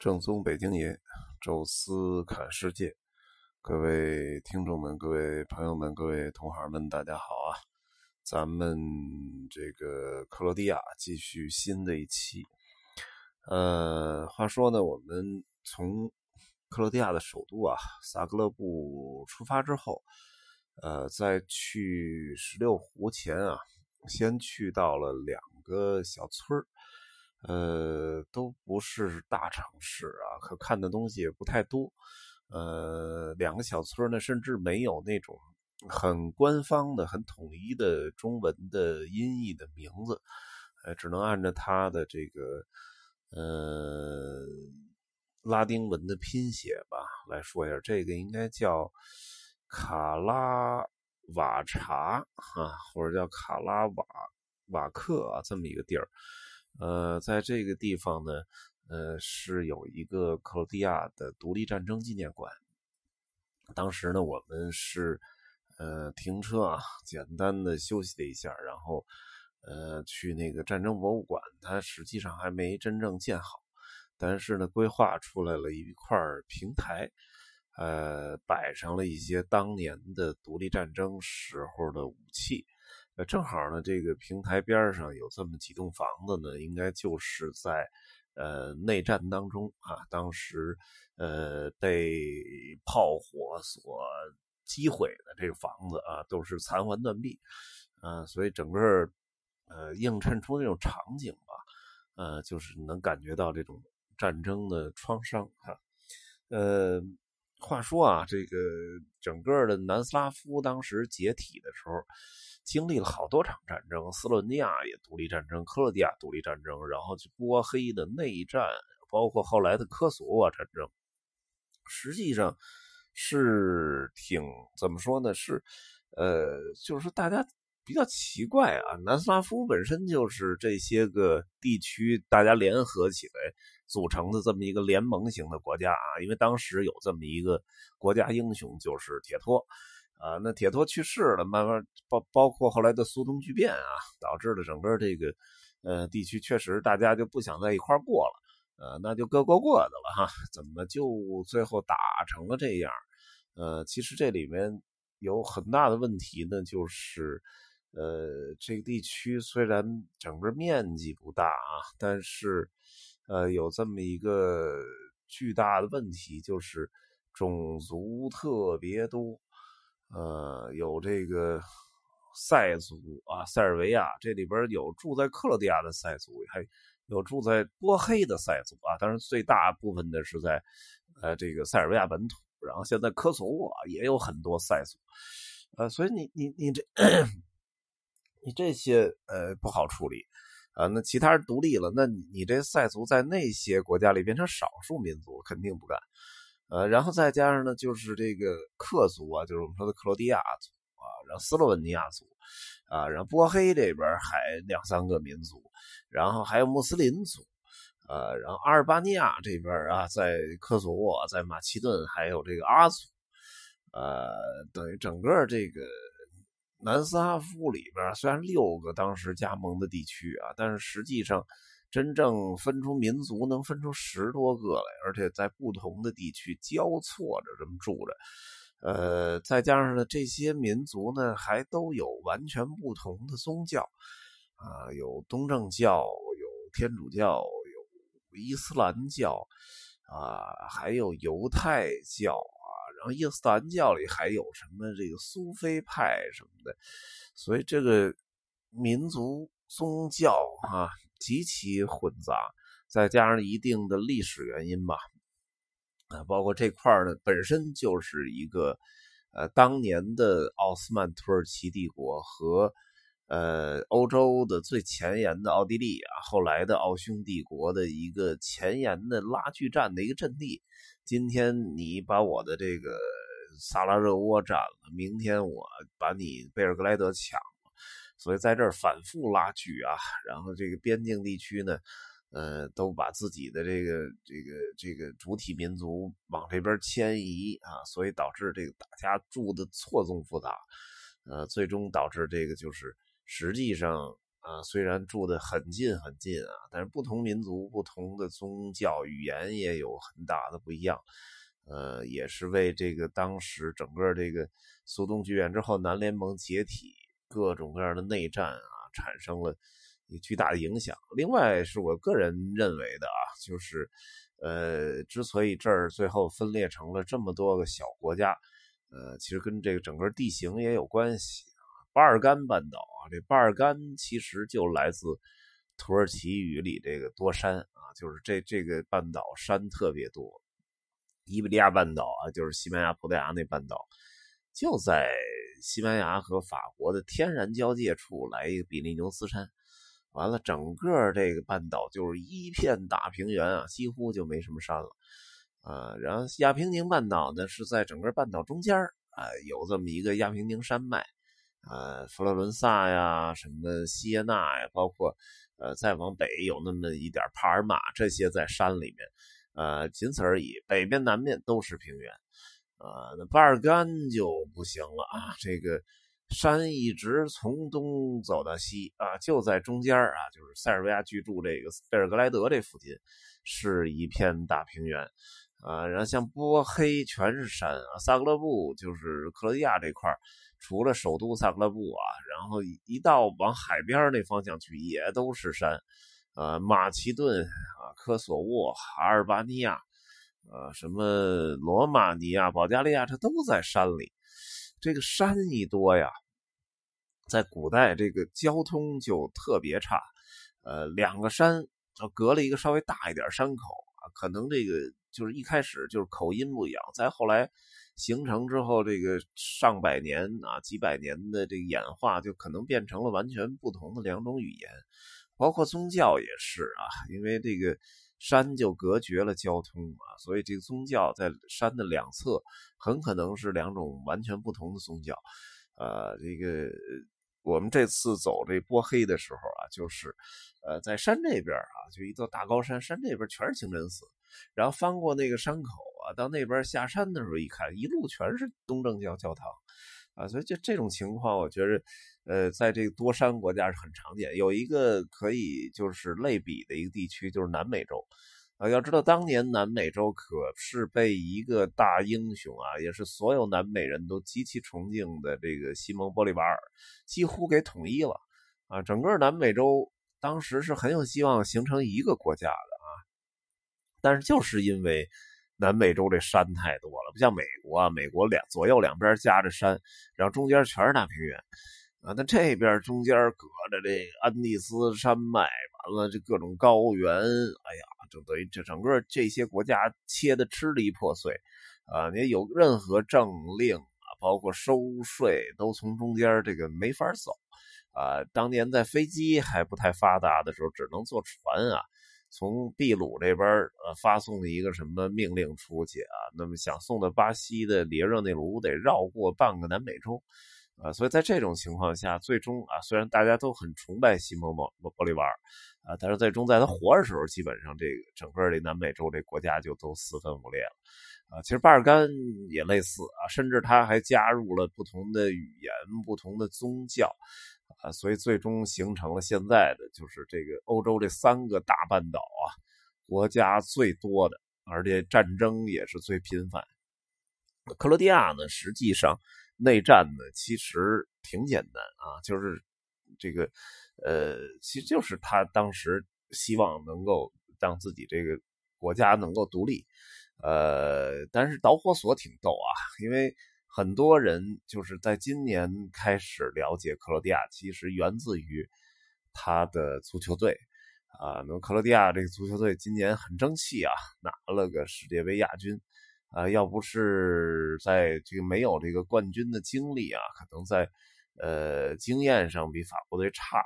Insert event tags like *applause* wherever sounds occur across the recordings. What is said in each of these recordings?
正宗北京爷，宙斯侃世界，各位听众们、各位朋友们、各位同行们，大家好啊！咱们这个克罗地亚继续新的一期。呃，话说呢，我们从克罗地亚的首都啊萨格勒布出发之后，呃，在去十六湖前啊，先去到了两个小村儿。呃，都不是大城市啊，可看的东西也不太多。呃，两个小村呢，甚至没有那种很官方的、很统一的中文的音译的名字，呃，只能按照它的这个呃拉丁文的拼写吧来说一下。这个应该叫卡拉瓦查啊，或者叫卡拉瓦瓦克啊，这么一个地儿。呃，在这个地方呢，呃，是有一个克罗地亚的独立战争纪念馆。当时呢，我们是呃停车啊，简单的休息了一下，然后呃去那个战争博物馆。它实际上还没真正建好，但是呢，规划出来了一块平台，呃，摆上了一些当年的独立战争时候的武器。正好呢，这个平台边上有这么几栋房子呢，应该就是在呃内战当中啊，当时呃被炮火所击毁的这个房子啊，都是残垣断壁啊，所以整个呃映衬出那种场景吧，呃，就是能感觉到这种战争的创伤哈。呃，话说啊，这个整个的南斯拉夫当时解体的时候。经历了好多场战争，斯洛尼亚也独立战争，克罗地亚独立战争，然后就波黑的内战，包括后来的科索沃战争，实际上是挺怎么说呢？是，呃，就是大家比较奇怪啊。南斯拉夫本身就是这些个地区大家联合起来组成的这么一个联盟型的国家啊，因为当时有这么一个国家英雄，就是铁托。啊，那铁托去世了，慢慢包包括后来的苏东剧变啊，导致了整个这个呃地区确实大家就不想在一块过了，呃，那就各过各的了哈。怎么就最后打成了这样？呃，其实这里面有很大的问题呢，就是呃这个地区虽然整个面积不大啊，但是呃有这么一个巨大的问题，就是种族特别多。呃，有这个塞族啊，塞尔维亚这里边有住在克罗地亚的塞族，还有住在波黑的塞族啊。当然，最大部分的是在呃这个塞尔维亚本土。然后现在科索沃也有很多塞族，呃，所以你你你这 *coughs* 你这些呃不好处理啊。那其他人独立了，那你你这塞族在那些国家里变成少数民族，肯定不干。呃，然后再加上呢，就是这个克族啊，就是我们说的克罗地亚族啊，然后斯洛文尼亚族啊，然后波黑这边还两三个民族，然后还有穆斯林族，呃，然后阿尔巴尼亚这边啊，在科索沃，在马其顿还有这个阿族，呃，等于整个这个南斯拉夫里边，虽然六个当时加盟的地区啊，但是实际上。真正分出民族能分出十多个来，而且在不同的地区交错着这么住着，呃，再加上呢，这些民族呢还都有完全不同的宗教，啊，有东正教，有天主教，有伊斯兰教，啊，还有犹太教，然后伊斯兰教里还有什么这个苏菲派什么的，所以这个民族宗教啊。极其混杂，再加上一定的历史原因吧，啊，包括这块呢本身就是一个，呃，当年的奥斯曼土耳其帝国和，呃，欧洲的最前沿的奥地利啊，后来的奥匈帝国的一个前沿的拉锯战的一个阵地。今天你把我的这个萨拉热窝占了，明天我把你贝尔格莱德抢了。所以在这儿反复拉锯啊，然后这个边境地区呢，呃，都把自己的这个这个这个主体民族往这边迁移啊，所以导致这个大家住的错综复杂，呃，最终导致这个就是实际上啊，虽然住的很近很近啊，但是不同民族、不同的宗教、语言也有很大的不一样。呃，也是为这个当时整个这个苏东剧变之后，南联盟解体，各种各样的内战啊，产生了巨大的影响。另外，是我个人认为的啊，就是呃，之所以这儿最后分裂成了这么多个小国家，呃，其实跟这个整个地形也有关系。巴尔干半岛啊，这巴尔干其实就来自土耳其语里这个多山啊，就是这这个半岛山特别多。伊比利亚半岛啊，就是西班牙、葡萄牙那半岛，就在西班牙和法国的天然交界处来一个比利牛斯山，完了，整个这个半岛就是一片大平原啊，几乎就没什么山了啊。然后亚平宁半岛呢是在整个半岛中间啊，有这么一个亚平宁山脉呃，佛罗伦萨呀，什么锡耶纳呀，包括呃再往北有那么一点帕尔马，这些在山里面。呃，仅此而已。北边、南面都是平原，呃，那巴尔干就不行了啊！这个山一直从东走到西啊，就在中间啊，就是塞尔维亚居住这个贝尔格莱德这附近，是一片大平原啊。然后像波黑全是山啊，萨格勒布就是克罗地亚这块除了首都萨格勒布啊，然后一到往海边那方向去，也都是山。呃，马其顿啊，科索沃、阿尔巴尼亚，呃，什么罗马尼亚、保加利亚，这都在山里。这个山一多呀，在古代这个交通就特别差。呃，两个山隔了一个稍微大一点山口啊，可能这个就是一开始就是口音不一样，再后来形成之后，这个上百年啊、几百年的这个演化，就可能变成了完全不同的两种语言。包括宗教也是啊，因为这个山就隔绝了交通啊，所以这个宗教在山的两侧很可能是两种完全不同的宗教。呃，这个我们这次走这波黑的时候啊，就是呃在山这边啊，就一座大高山，山这边全是清真寺，然后翻过那个山口啊，到那边下山的时候一看，一路全是东正教教堂。啊，所以这这种情况，我觉得，呃，在这个多山国家是很常见。有一个可以就是类比的一个地区，就是南美洲。啊，要知道当年南美洲可是被一个大英雄啊，也是所有南美人都极其崇敬的这个西蒙玻利瓦尔，几乎给统一了。啊，整个南美洲当时是很有希望形成一个国家的，但是就是因为。南美洲这山太多了，不像美国啊，美国两左右两边夹着山，然后中间全是大平原啊。那这边中间隔着这安第斯山脉，完了这各种高原，哎呀，就等于这整个这些国家切的支离破碎啊。你有任何政令啊，包括收税，都从中间这个没法走啊。当年在飞机还不太发达的时候，只能坐船啊。从秘鲁这边呃发送一个什么命令出去啊？那么想送到巴西的里热内卢得绕过半个南美洲，啊，所以在这种情况下，最终啊，虽然大家都很崇拜西蒙莫玻利瓦尔啊，但是最终在他活着时候，基本上这个整个这南美洲这国家就都四分五裂了，啊，其实巴尔干也类似啊，甚至他还加入了不同的语言、不同的宗教。啊，所以最终形成了现在的就是这个欧洲这三个大半岛啊，国家最多的，而且战争也是最频繁。克罗地亚呢，实际上内战呢其实挺简单啊，就是这个呃，其实就是他当时希望能够让自己这个国家能够独立，呃，但是导火索挺逗啊，因为。很多人就是在今年开始了解克罗地亚，其实源自于他的足球队啊。那么克罗地亚这个足球队今年很争气啊，拿了个世界杯亚军啊。要不是在这个没有这个冠军的经历啊，可能在呃经验上比法国队差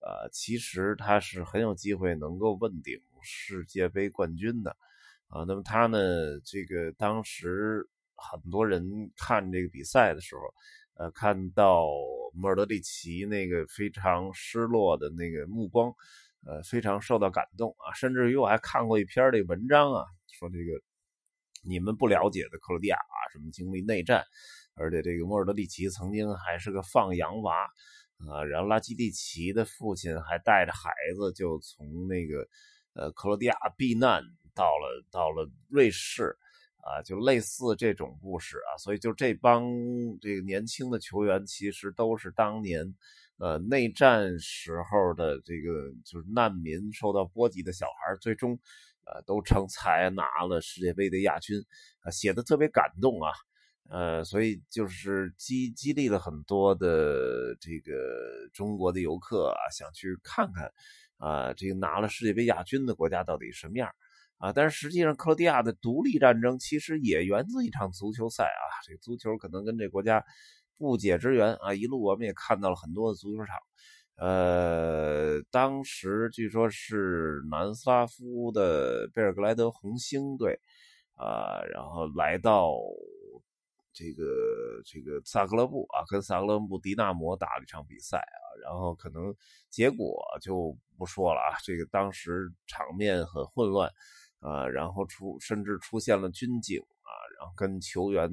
啊。其实他是很有机会能够问鼎世界杯冠军的啊。那么他呢，这个当时。很多人看这个比赛的时候，呃，看到莫尔德里奇那个非常失落的那个目光，呃，非常受到感动啊。甚至于我还看过一篇这个文章啊，说这个你们不了解的克罗地亚啊，什么经历内战，而且这个莫尔德里奇曾经还是个放羊娃啊，然后拉基蒂奇的父亲还带着孩子就从那个呃克罗地亚避难到了到了瑞士。啊，就类似这种故事啊，所以就这帮这个年轻的球员，其实都是当年，呃，内战时候的这个就是难民受到波及的小孩，最终，呃，都成才拿了世界杯的亚军，啊，写的特别感动啊，呃，所以就是激激励了很多的这个中国的游客啊，想去看看，啊，这个拿了世界杯亚军的国家到底什么样。啊，但是实际上，克罗地亚的独立战争其实也源自一场足球赛啊。这足球可能跟这国家不解之缘啊。一路我们也看到了很多的足球场。呃，当时据说是南斯拉夫的贝尔格莱德红星队啊，然后来到这个这个萨格勒布啊，跟萨格勒布迪纳摩打了一场比赛啊。然后可能结果就不说了啊。这个当时场面很混乱。啊，然后出甚至出现了军警啊，然后跟球员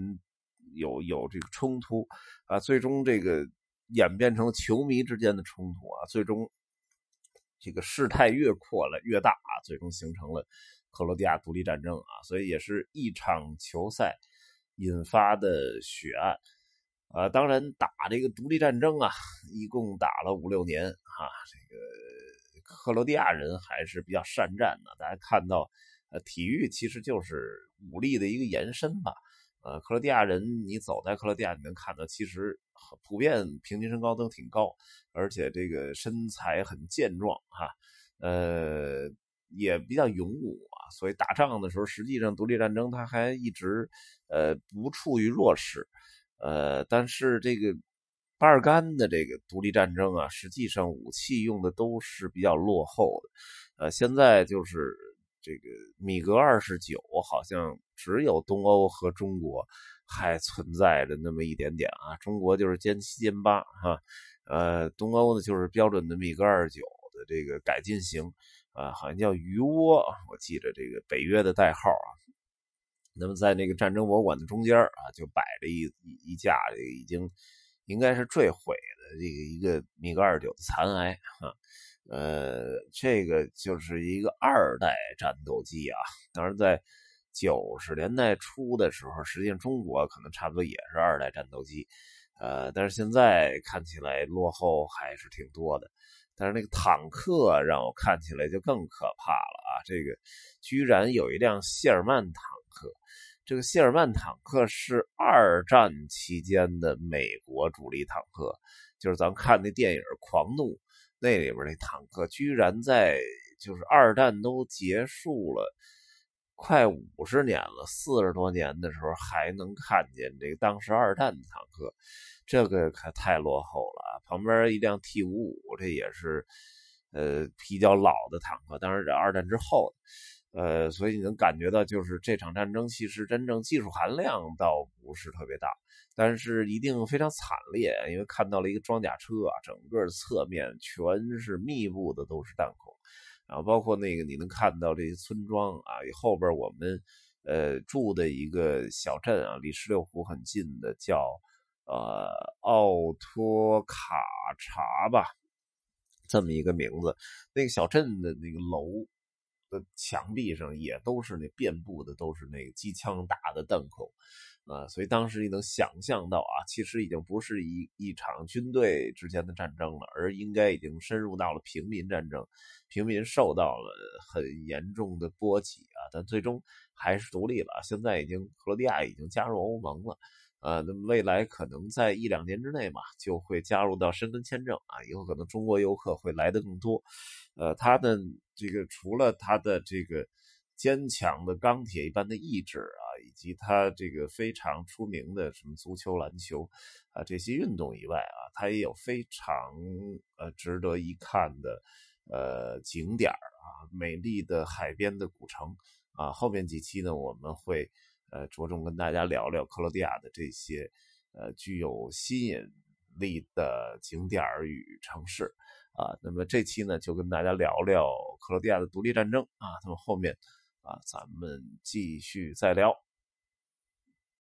有有这个冲突啊，最终这个演变成球迷之间的冲突啊，最终这个事态越扩了越大啊，最终形成了克罗地亚独立战争啊，所以也是一场球赛引发的血案啊，当然打这个独立战争啊，一共打了五六年啊，这个克罗地亚人还是比较善战的，大家看到。呃，体育其实就是武力的一个延伸吧。呃，克罗地亚人，你走在克罗地亚，你能看到，其实普遍平均身高都挺高，而且这个身材很健壮哈。呃，也比较勇武啊，所以打仗的时候，实际上独立战争他还一直呃不处于弱势。呃，但是这个巴尔干的这个独立战争啊，实际上武器用的都是比较落后的。呃，现在就是。这个米格二十九好像只有东欧和中国还存在着那么一点点啊，中国就是歼七歼八哈，呃，东欧呢就是标准的米格二十九的这个改进型啊，好像叫鱼窝，我记着这个北约的代号啊。那么在那个战争博物馆的中间啊，就摆着一一架这个已经应该是坠毁的这个一个米格二十九的残骸啊。呃，这个就是一个二代战斗机啊。当然，在九十年代初的时候，实际上中国可能差不多也是二代战斗机。呃，但是现在看起来落后还是挺多的。但是那个坦克让我看起来就更可怕了啊！这个居然有一辆谢尔曼坦克。这个谢尔曼坦克是二战期间的美国主力坦克，就是咱们看那电影《狂怒》。那里边那坦克居然在就是二战都结束了快五十年了，四十多年的时候还能看见这个当时二战的坦克，这个可太落后了。旁边一辆 T 五五，这也是呃比较老的坦克，当然这二战之后呃，所以你能感觉到就是这场战争其实真正技术含量倒不是特别大。但是一定非常惨烈，因为看到了一个装甲车啊，整个侧面全是密布的都是弹孔，然后包括那个你能看到这些村庄啊，后边我们呃住的一个小镇啊，离石榴湖很近的叫呃奥托卡查吧，这么一个名字，那个小镇的那个楼的墙壁上也都是那遍布的都是那个机枪打的弹孔。啊，所以当时你能想象到啊，其实已经不是一一场军队之间的战争了，而应该已经深入到了平民战争，平民受到了很严重的波及啊，但最终还是独立了。现在已经克罗地亚已经加入欧盟了，呃，那么未来可能在一两年之内嘛，就会加入到申根签证啊，以后可能中国游客会来的更多。呃，他的这个除了他的这个坚强的钢铁一般的意志啊。以及他这个非常出名的什么足球、篮球啊这些运动以外啊，他也有非常呃值得一看的呃景点啊，美丽的海边的古城啊。后面几期呢，我们会呃着重跟大家聊聊克罗地亚的这些呃具有吸引力的景点与城市啊。那么这期呢，就跟大家聊聊克罗地亚的独立战争啊。那么后面啊，咱们继续再聊。